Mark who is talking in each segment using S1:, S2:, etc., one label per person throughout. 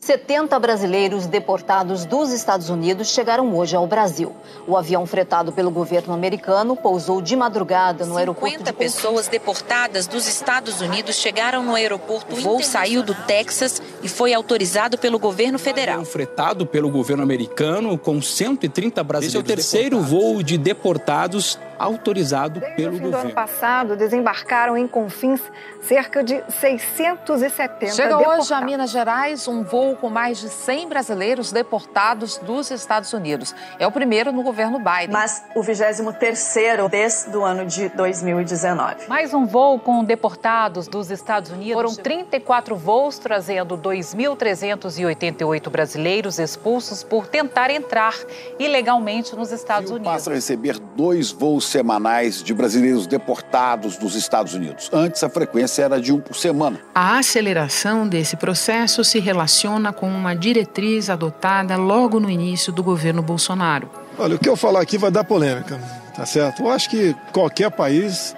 S1: 70 brasileiros deportados dos Estados Unidos chegaram hoje ao Brasil. O avião fretado pelo governo americano pousou de madrugada no aeroporto.
S2: 50 de pessoas deportadas dos Estados Unidos chegaram no aeroporto. O voo saiu do Texas e foi autorizado pelo governo federal.
S3: Fretado pelo governo americano com 130 brasileiros. Esse é o terceiro voo de deportados autorizado
S4: Desde
S3: pelo
S4: o fim
S3: governo.
S4: do ano passado, desembarcaram em Confins cerca de 670
S5: Chega
S4: deportados.
S5: hoje a Minas Gerais um voo com mais de 100 brasileiros deportados dos Estados Unidos. É o primeiro no governo Biden.
S6: mas o 23º desde o ano de 2019.
S7: Mais um voo com deportados dos Estados Unidos. Foram 34 voos trazendo 2.388 brasileiros expulsos por tentar entrar ilegalmente nos Estados Unidos.
S8: passa a receber dois voos semanais de brasileiros deportados dos Estados Unidos. Antes, a frequência era de um por semana.
S9: A aceleração desse processo se relaciona com uma diretriz adotada logo no início do governo Bolsonaro.
S10: Olha, o que eu falar aqui vai dar polêmica, tá certo? Eu acho que qualquer país.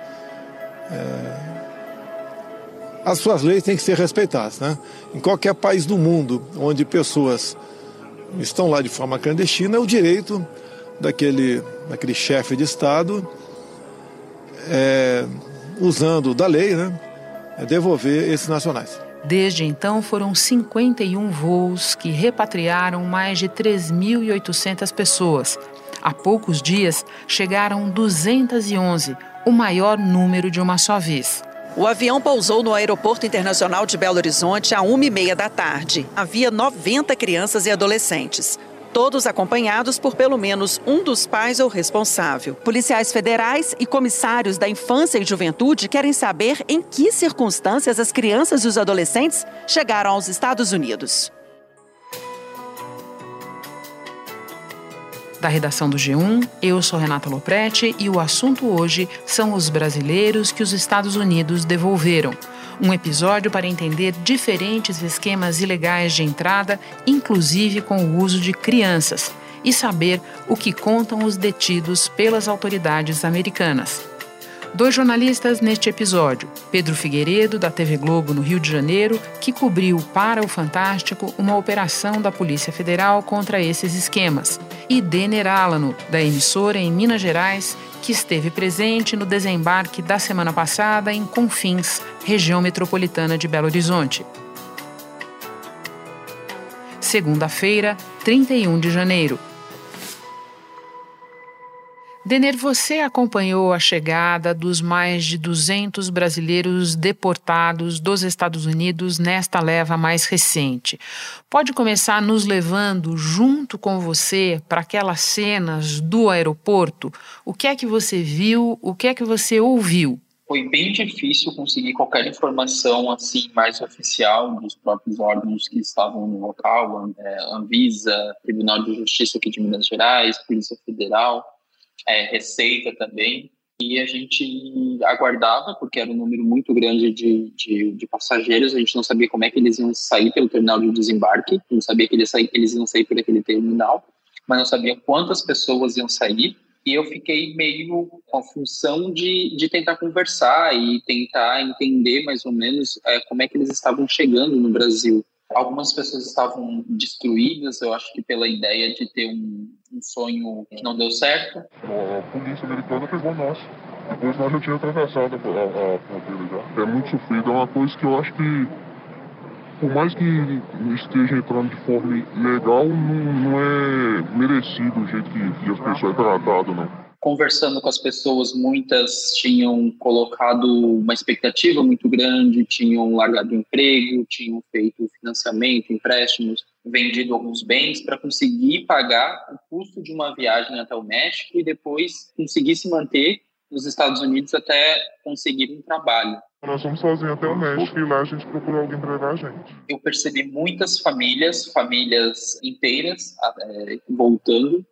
S10: é, As suas leis têm que ser respeitadas, né? Em qualquer país do mundo onde pessoas estão lá de forma clandestina, é o direito daquele, daquele chefe de Estado, é, usando da lei, né? É devolver esses nacionais.
S9: Desde então, foram 51 voos que repatriaram mais de 3.800 pessoas. Há poucos dias, chegaram 211, o maior número de uma só vez.
S2: O avião pousou no Aeroporto Internacional de Belo Horizonte às 1h30 da tarde. Havia 90 crianças e adolescentes. Todos acompanhados por pelo menos um dos pais ou responsável. Policiais federais e comissários da infância e juventude querem saber em que circunstâncias as crianças e os adolescentes chegaram aos Estados Unidos.
S9: Da redação do G1, eu sou Renata Loprete e o assunto hoje são os brasileiros que os Estados Unidos devolveram. Um episódio para entender diferentes esquemas ilegais de entrada, inclusive com o uso de crianças, e saber o que contam os detidos pelas autoridades americanas. Dois jornalistas neste episódio: Pedro Figueiredo, da TV Globo no Rio de Janeiro, que cobriu para o Fantástico uma operação da Polícia Federal contra esses esquemas, e Denner Alano, da emissora em Minas Gerais, que esteve presente no desembarque da semana passada em Confins, região metropolitana de Belo Horizonte. Segunda-feira, 31 de janeiro. Denner, você acompanhou a chegada dos mais de 200 brasileiros deportados dos Estados Unidos nesta leva mais recente. Pode começar nos levando junto com você para aquelas cenas do aeroporto? O que é que você viu? O que é que você ouviu?
S11: Foi bem difícil conseguir qualquer informação assim mais oficial dos próprios órgãos que estavam no local, é, Anvisa, Tribunal de Justiça aqui de Minas Gerais, Polícia Federal é, Receita também, e a gente aguardava, porque era um número muito grande de, de, de, passageiros, a gente não sabia como é que eles iam sair pelo terminal de desembarque, não sabia que eles, eles iam sair por aquele terminal, mas não sabia quantas pessoas iam sair, e eu fiquei meio com a função de, de tentar conversar e tentar entender mais ou menos é, como é que eles estavam chegando no Brasil. Algumas pessoas estavam destruídas, eu acho que pela ideia de ter um, um sonho que não deu certo.
S12: A polícia americana pegou nós. Depois nós já tínhamos atravessado a, a, a fronteira já. É muito sofrido, é uma coisa que eu acho que, por mais que esteja entrando de forma legal, não, não é merecido o jeito que, que as pessoas é tratado, não
S11: conversando com as pessoas, muitas tinham colocado uma expectativa muito grande, tinham largado o emprego, tinham feito financiamento, empréstimos, vendido alguns bens para conseguir pagar o custo de uma viagem até o México e depois conseguir se manter nos Estados Unidos até conseguir um trabalho.
S12: Nós fomos sozinhos até o México e lá a gente procurou alguém para levar a gente.
S11: Eu percebi muitas famílias, famílias inteiras, é, voltando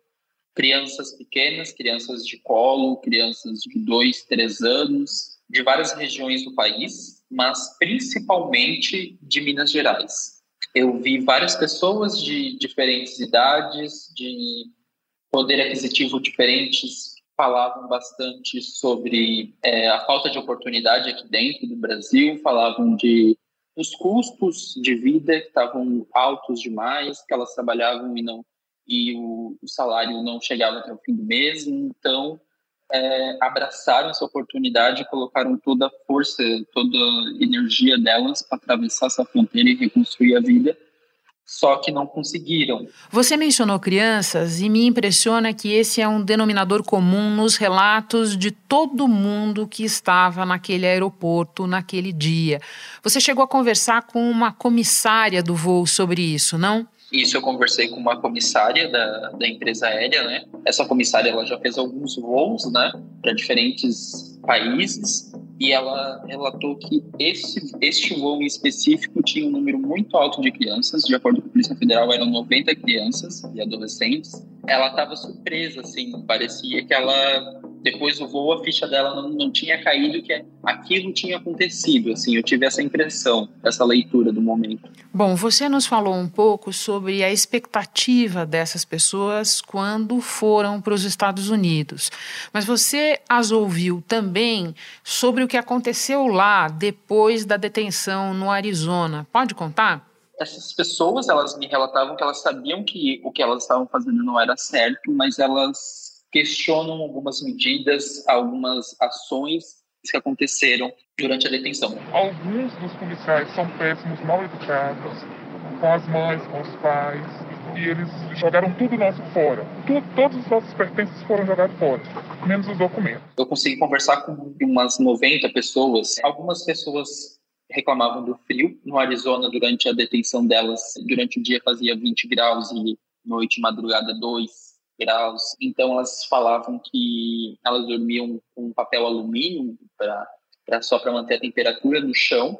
S11: crianças pequenas, crianças de colo, crianças de dois, três anos, de várias regiões do país, mas principalmente de Minas Gerais. Eu vi várias pessoas de diferentes idades, de poder aquisitivo diferentes, falavam bastante sobre é, a falta de oportunidade aqui dentro do Brasil, falavam de os custos de vida que estavam altos demais, que elas trabalhavam e não e o, o salário não chegava até o fim do mês, então é, abraçaram essa oportunidade, colocaram toda a força, toda a energia delas para atravessar essa fronteira e reconstruir a vida só que não conseguiram.
S9: Você mencionou crianças e me impressiona que esse é um denominador comum nos relatos de todo mundo que estava naquele aeroporto naquele dia. Você chegou a conversar com uma comissária do voo sobre isso, não?
S11: Isso eu conversei com uma comissária da, da empresa aérea, né? Essa comissária ela já fez alguns voos, né, para diferentes países e ela relatou que esse, este voo em específico tinha um número muito alto de crianças, de acordo com a Polícia Federal, eram 90 crianças e adolescentes. Ela estava surpresa, assim, parecia que ela depois do voo a ficha dela não, não tinha caído que aquilo tinha acontecido assim. Eu tive essa impressão essa leitura do momento.
S9: Bom você nos falou um pouco sobre a expectativa dessas pessoas quando foram para os Estados Unidos. Mas você as ouviu também sobre o que aconteceu lá depois da detenção no Arizona pode contar
S11: essas pessoas elas me relatavam que elas sabiam que o que elas estavam fazendo não era certo mas elas questionam algumas medidas, algumas ações que aconteceram durante a detenção.
S12: Alguns dos policiais são péssimos, mal educados, com as mães, com os pais, e eles jogaram tudo nosso fora. Tudo, todos os nossos pertences foram jogados fora, menos os documentos.
S11: Eu consegui conversar com umas 90 pessoas. Algumas pessoas reclamavam do frio. No Arizona, durante a detenção delas, durante o dia fazia 20 graus e noite madrugada 2 graus. Então elas falavam que elas dormiam com papel alumínio para só para manter a temperatura no chão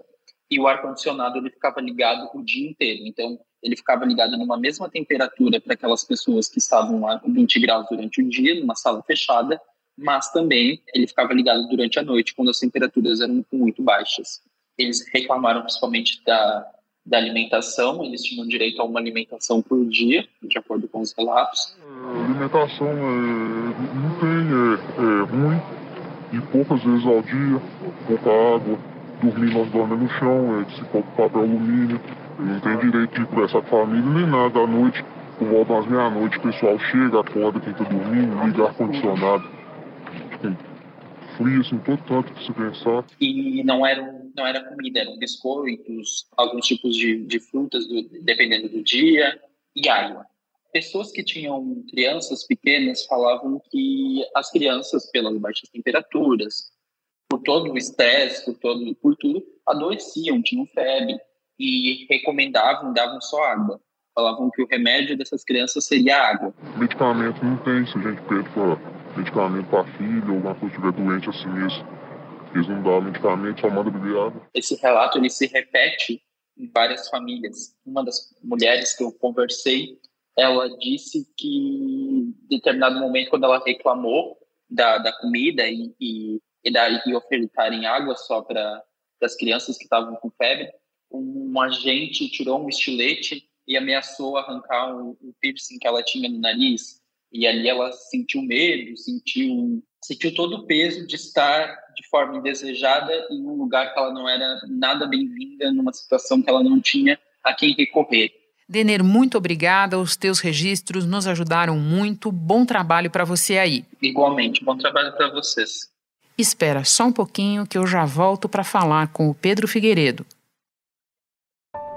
S11: e o ar condicionado ele ficava ligado o dia inteiro. Então ele ficava ligado numa mesma temperatura para aquelas pessoas que estavam com 20 graus durante o dia numa sala fechada, mas também ele ficava ligado durante a noite quando as temperaturas eram muito baixas. Eles reclamaram principalmente da da alimentação, eles tinham direito a uma alimentação por dia, de acordo com os relatos.
S12: A alimentação é, não tem, é, é ruim, e poucas vezes ao dia, pouca água, dormir nós dormimos no chão, é, se papel alumínio, não tem direito de conversar com a família nem nada à noite, por volta das meia-noite o pessoal chega, acorda quem está dormindo, liga ar-condicionado frio, assim, todo tanto que se pensar.
S11: E não era, não era comida, eram biscoitos, alguns tipos de, de frutas, do, dependendo do dia, e água. Pessoas que tinham crianças pequenas falavam que as crianças, pelas baixas temperaturas, por todo o estresse, por, todo, por tudo, adoeciam, tinham febre e recomendavam, davam só água. Falavam que o remédio dessas crianças seria água.
S12: Medicamento não tem, se a gente pede para medicamento para filho ou alguma coisa estiver doente assim mesmo. Eles não dão medicamento, só mandam beber água.
S11: Esse relato ele se repete em várias famílias. Uma das mulheres que eu conversei, ela disse que em determinado momento, quando ela reclamou da, da comida e, e, e, da, e ofertarem água só para as crianças que estavam com febre, um agente tirou um estilete e ameaçou arrancar o, o piercing que ela tinha no nariz e ali ela sentiu medo, sentiu, sentiu todo o peso de estar de forma indesejada em um lugar que ela não era nada bem-vinda, numa situação que ela não tinha a quem recorrer.
S9: Denner, muito obrigada. Os teus registros nos ajudaram muito. Bom trabalho para você aí.
S11: Igualmente, bom trabalho para vocês.
S9: Espera só um pouquinho que eu já volto para falar com o Pedro Figueiredo.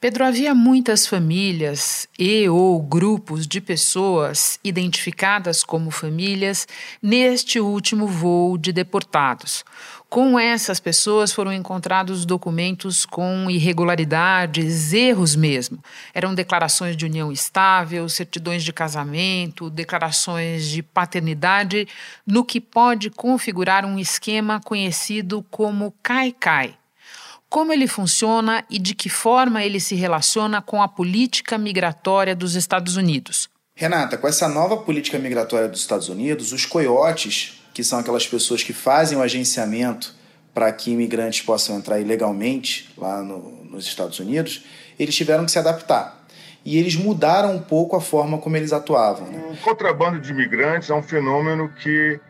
S9: Pedro, havia muitas famílias e ou grupos de pessoas identificadas como famílias neste último voo de deportados. Com essas pessoas foram encontrados documentos com irregularidades, erros mesmo. Eram declarações de união estável, certidões de casamento, declarações de paternidade, no que pode configurar um esquema conhecido como CAI-CAI como ele funciona e de que forma ele se relaciona com a política migratória dos Estados Unidos.
S13: Renata, com essa nova política migratória dos Estados Unidos, os coiotes, que são aquelas pessoas que fazem o agenciamento para que imigrantes possam entrar ilegalmente lá no, nos Estados Unidos, eles tiveram que se adaptar. E eles mudaram um pouco a forma como eles atuavam. Né?
S12: O contrabando de imigrantes é um fenômeno que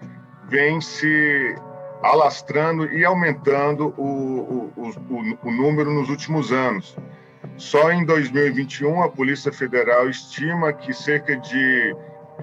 S12: vem se alastrando e aumentando o, o, o, o número nos últimos anos. Só em 2021, a Polícia Federal estima que cerca de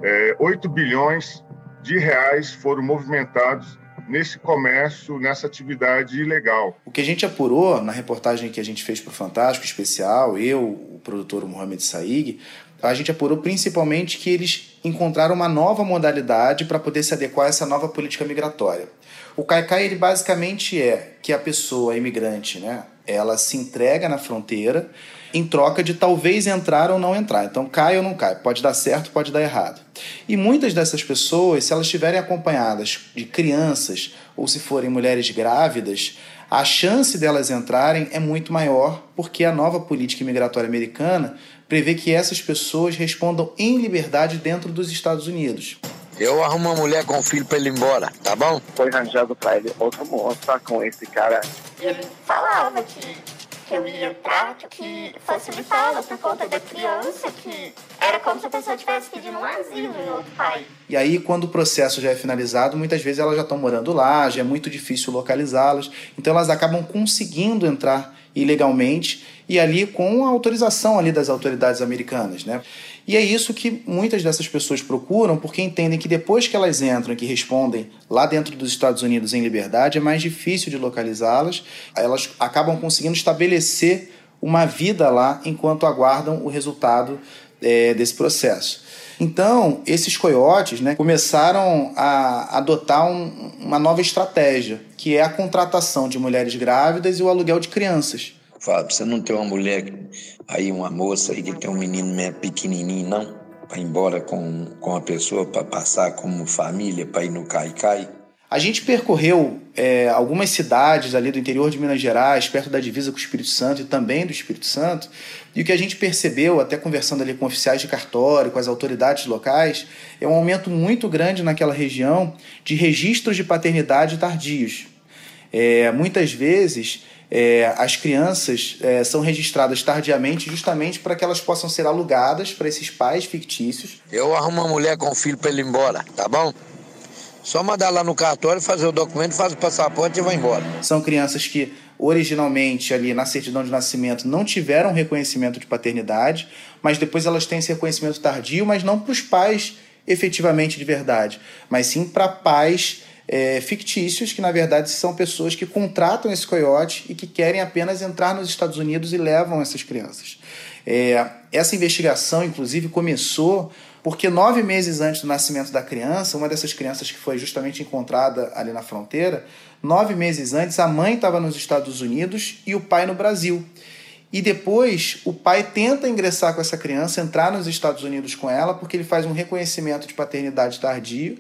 S12: é, 8 bilhões de reais foram movimentados nesse comércio, nessa atividade ilegal.
S13: O que a gente apurou na reportagem que a gente fez para o Fantástico Especial, eu, o produtor Mohamed Saig, a gente apurou principalmente que eles encontraram uma nova modalidade para poder se adequar a essa nova política migratória. O caicai ele basicamente é que a pessoa imigrante, né, ela se entrega na fronteira em troca de talvez entrar ou não entrar. Então cai ou não cai, pode dar certo, pode dar errado. E muitas dessas pessoas, se elas estiverem acompanhadas de crianças ou se forem mulheres grávidas, a chance delas entrarem é muito maior, porque a nova política imigratória americana prevê que essas pessoas respondam em liberdade dentro dos Estados Unidos.
S14: Eu arrumo uma mulher com filho pra ele ir embora, tá bom?
S15: Foi arranjado pra ele outra moça com esse cara.
S16: Ele falava que, que eu ia entrar, que facilitava por conta da criança, que era como se a pessoa estivesse pedindo um asilo em outro país.
S13: E aí, quando o processo já é finalizado, muitas vezes elas já estão morando lá, já é muito difícil localizá-las, então elas acabam conseguindo entrar ilegalmente e ali com a autorização ali das autoridades americanas, né? E é isso que muitas dessas pessoas procuram, porque entendem que depois que elas entram e que respondem lá dentro dos Estados Unidos em liberdade, é mais difícil de localizá-las. Elas acabam conseguindo estabelecer uma vida lá enquanto aguardam o resultado é, desse processo. Então, esses coiotes né, começaram a adotar um, uma nova estratégia, que é a contratação de mulheres grávidas e o aluguel de crianças.
S14: Fábio, você não tem uma mulher aí, uma moça aí que tem um menino pequenininho, não? Para ir embora com, com a pessoa, para passar como família, para ir no Caicai?
S13: A gente percorreu é, algumas cidades ali do interior de Minas Gerais, perto da divisa com o Espírito Santo e também do Espírito Santo, e o que a gente percebeu, até conversando ali com oficiais de cartório, com as autoridades locais, é um aumento muito grande naquela região de registros de paternidade tardios. É, muitas vezes é, as crianças é, são registradas tardiamente justamente para que elas possam ser alugadas para esses pais fictícios.
S14: Eu arrumo uma mulher com filho para ele ir embora, tá bom? Só mandar lá no cartório, fazer o documento, faz o passaporte e vai embora.
S13: São crianças que originalmente ali na certidão de nascimento não tiveram reconhecimento de paternidade, mas depois elas têm esse reconhecimento tardio, mas não para os pais efetivamente de verdade, mas sim para pais é, fictícios, que na verdade são pessoas que contratam esse coiote e que querem apenas entrar nos Estados Unidos e levam essas crianças. É, essa investigação, inclusive, começou porque nove meses antes do nascimento da criança, uma dessas crianças que foi justamente encontrada ali na fronteira, nove meses antes, a mãe estava nos Estados Unidos e o pai no Brasil. E depois o pai tenta ingressar com essa criança, entrar nos Estados Unidos com ela, porque ele faz um reconhecimento de paternidade tardio.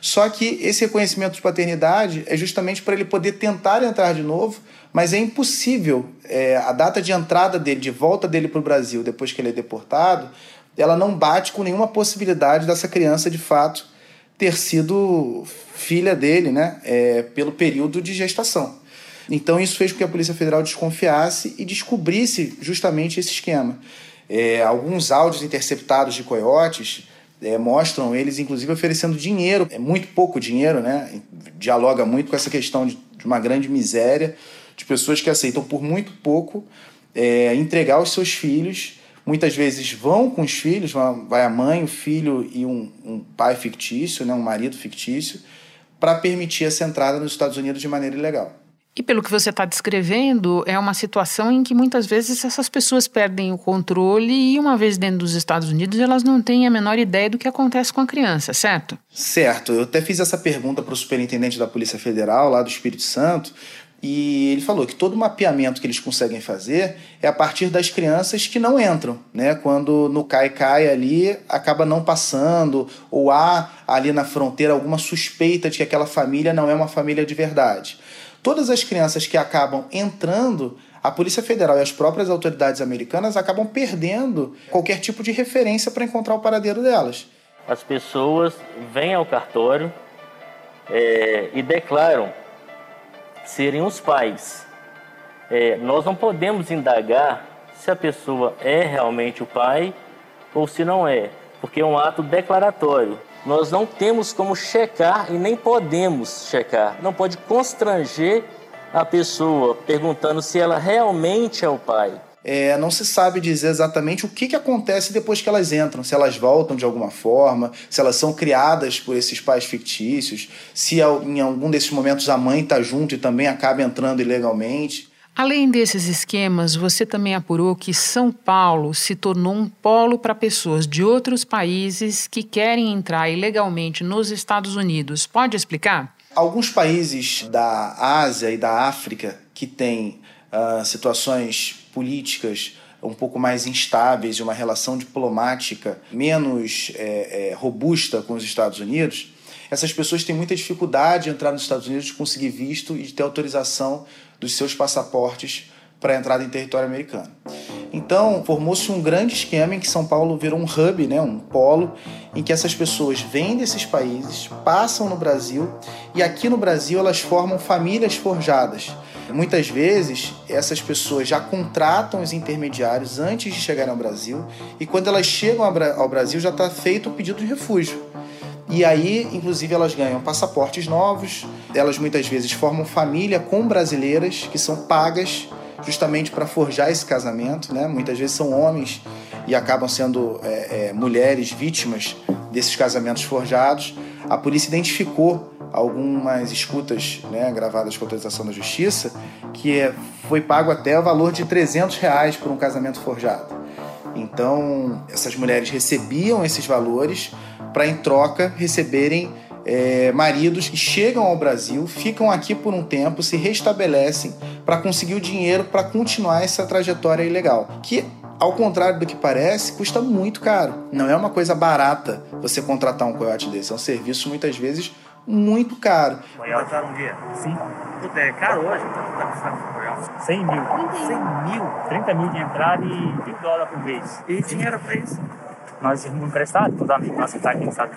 S13: Só que esse reconhecimento de paternidade é justamente para ele poder tentar entrar de novo, mas é impossível. É, a data de entrada dele, de volta dele para o Brasil, depois que ele é deportado, ela não bate com nenhuma possibilidade dessa criança de fato ter sido filha dele, né, é, pelo período de gestação. Então isso fez com que a Polícia Federal desconfiasse e descobrisse justamente esse esquema. É, alguns áudios interceptados de coiotes é, mostram eles, inclusive, oferecendo dinheiro, é muito pouco dinheiro, né? Dialoga muito com essa questão de, de uma grande miséria de pessoas que aceitam por muito pouco é, entregar os seus filhos muitas vezes vão com os filhos, vai a mãe, o filho e um, um pai fictício, né, um marido fictício, para permitir essa entrada nos Estados Unidos de maneira ilegal.
S9: E pelo que você está descrevendo, é uma situação em que muitas vezes essas pessoas perdem o controle e, uma vez dentro dos Estados Unidos, elas não têm a menor ideia do que acontece com a criança, certo?
S13: Certo. Eu até fiz essa pergunta para o superintendente da Polícia Federal, lá do Espírito Santo, e ele falou que todo mapeamento que eles conseguem fazer é a partir das crianças que não entram, né? Quando no cai-cai ali acaba não passando, ou há ali na fronteira alguma suspeita de que aquela família não é uma família de verdade. Todas as crianças que acabam entrando, a Polícia Federal e as próprias autoridades americanas acabam perdendo qualquer tipo de referência para encontrar o paradeiro delas.
S17: As pessoas vêm ao cartório é, e declaram serem os pais. É, nós não podemos indagar se a pessoa é realmente o pai ou se não é, porque é um ato declaratório nós não temos como checar e nem podemos checar. Não pode constranger a pessoa perguntando se ela realmente é o pai.
S13: É, não se sabe dizer exatamente o que, que acontece depois que elas entram, se elas voltam de alguma forma, se elas são criadas por esses pais fictícios, se em algum desses momentos a mãe está junto e também acaba entrando ilegalmente.
S9: Além desses esquemas, você também apurou que São Paulo se tornou um polo para pessoas de outros países que querem entrar ilegalmente nos Estados Unidos. Pode explicar?
S13: Alguns países da Ásia e da África que têm uh, situações políticas um pouco mais instáveis e uma relação diplomática menos é, é, robusta com os Estados Unidos, essas pessoas têm muita dificuldade de entrar nos Estados Unidos, de conseguir visto e de ter autorização dos seus passaportes para entrada em território americano. Então, formou-se um grande esquema em que São Paulo virou um hub, né, um polo, em que essas pessoas vêm desses países, passam no Brasil e aqui no Brasil elas formam famílias forjadas. Muitas vezes, essas pessoas já contratam os intermediários antes de chegarem ao Brasil e quando elas chegam ao Brasil já está feito o pedido de refúgio. E aí, inclusive, elas ganham passaportes novos, elas muitas vezes formam família com brasileiras que são pagas justamente para forjar esse casamento, né? Muitas vezes são homens e acabam sendo é, é, mulheres vítimas desses casamentos forjados. A polícia identificou algumas escutas né, gravadas com autorização da justiça que é, foi pago até o valor de 300 reais por um casamento forjado. Então, essas mulheres recebiam esses valores para, em troca, receberem é, maridos que chegam ao Brasil, ficam aqui por um tempo, se restabelecem para conseguir o dinheiro para continuar essa trajetória ilegal. Que, ao contrário do que parece, custa muito caro. Não é uma coisa barata você contratar um coiote desse. É um serviço, muitas vezes, muito caro.
S18: Coiote um dia? Sim. É caro hoje? Tá 100 mil. 100 mil? 30 mil de entrada e 20 dólares por mês. E dinheiro para isso? Nós tínhamos emprestado os amigos nossos que estão aqui no estado.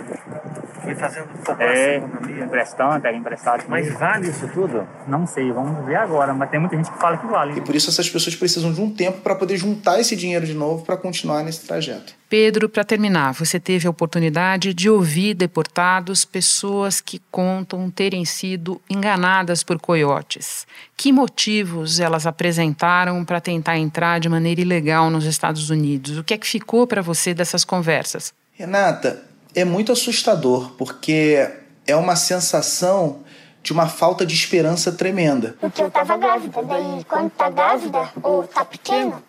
S18: Foi fazendo
S17: é, emprestando, pega emprestado.
S18: Mas vale isso tudo?
S17: Não sei, vamos ver agora. Mas tem muita gente que fala que vale.
S13: E por isso essas pessoas precisam de um tempo para poder juntar esse dinheiro de novo para continuar nesse trajeto.
S9: Pedro, para terminar, você teve a oportunidade de ouvir deportados, pessoas que contam terem sido enganadas por coiotes. Que motivos elas apresentaram para tentar entrar de maneira ilegal nos Estados Unidos? O que é que ficou para você dessas conversas?
S13: Renata, é muito assustador, porque é uma sensação de uma falta de esperança tremenda.
S16: Porque eu tava grávida, daí quando tá grávida ou tá pequeno,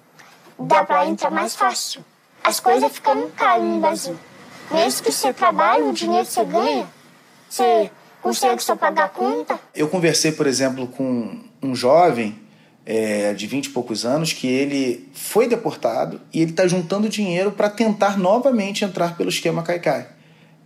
S16: dá pra entrar mais fácil. As coisas ficam caras no Brasil. Mesmo que você trabalhe, o dinheiro que você ganha, você consegue só pagar a conta.
S13: Eu conversei, por exemplo, com um jovem é, de 20 e poucos anos que ele foi deportado e ele está juntando dinheiro para tentar novamente entrar pelo esquema Caicai,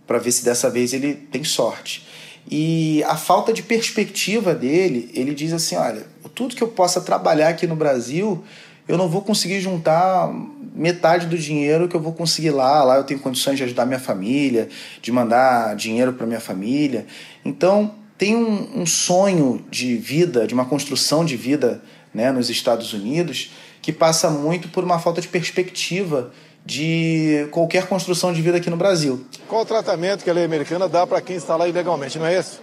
S13: para ver se dessa vez ele tem sorte. E a falta de perspectiva dele, ele diz assim: olha, tudo que eu possa trabalhar aqui no Brasil, eu não vou conseguir juntar metade do dinheiro que eu vou conseguir lá. Lá eu tenho condições de ajudar minha família, de mandar dinheiro para minha família. Então, tem um, um sonho de vida, de uma construção de vida né, nos Estados Unidos, que passa muito por uma falta de perspectiva de qualquer construção de vida aqui no Brasil.
S10: Qual o tratamento que a lei americana dá para quem está lá ilegalmente, não é isso?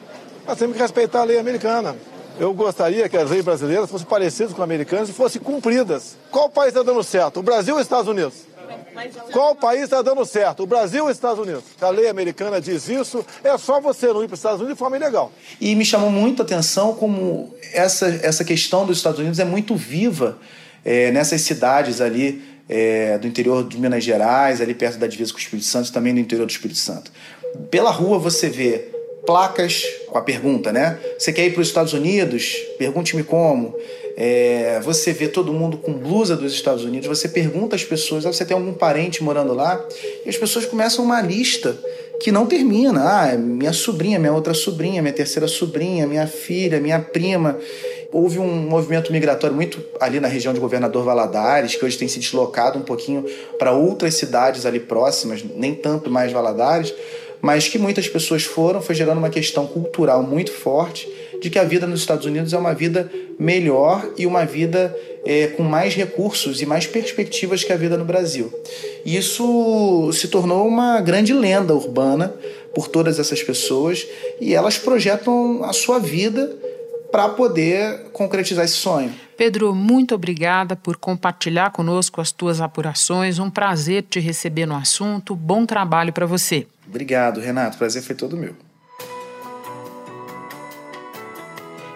S10: Nós temos que respeitar a lei americana. Eu gostaria que as leis brasileiras fossem parecidas com as americanas e fossem cumpridas. Qual país está dando certo, o Brasil ou os Estados Unidos? Qual país está dando certo? O Brasil ou os Estados Unidos? A lei americana diz isso, é só você não ir para os Estados Unidos de forma ilegal.
S13: E me chamou muito a atenção como essa, essa questão dos Estados Unidos é muito viva é, nessas cidades ali é, do interior de Minas Gerais, ali perto da divisa com o Espírito Santo também do interior do Espírito Santo. Pela rua você vê placas com a pergunta, né? Você quer ir para os Estados Unidos? Pergunte-me como. É, você vê todo mundo com blusa dos Estados Unidos, você pergunta às pessoas, ah, você tem algum parente morando lá? E as pessoas começam uma lista que não termina. Ah, minha sobrinha, minha outra sobrinha, minha terceira sobrinha, minha filha, minha prima. Houve um movimento migratório muito ali na região de Governador Valadares, que hoje tem se deslocado um pouquinho para outras cidades ali próximas, nem tanto mais Valadares, mas que muitas pessoas foram, foi gerando uma questão cultural muito forte de que a vida nos Estados Unidos é uma vida melhor e uma vida é, com mais recursos e mais perspectivas que a vida no Brasil. E isso se tornou uma grande lenda urbana por todas essas pessoas e elas projetam a sua vida para poder concretizar esse sonho.
S9: Pedro, muito obrigada por compartilhar conosco as tuas apurações. Um prazer te receber no assunto. Bom trabalho para você.
S13: Obrigado, Renato. Prazer foi todo meu.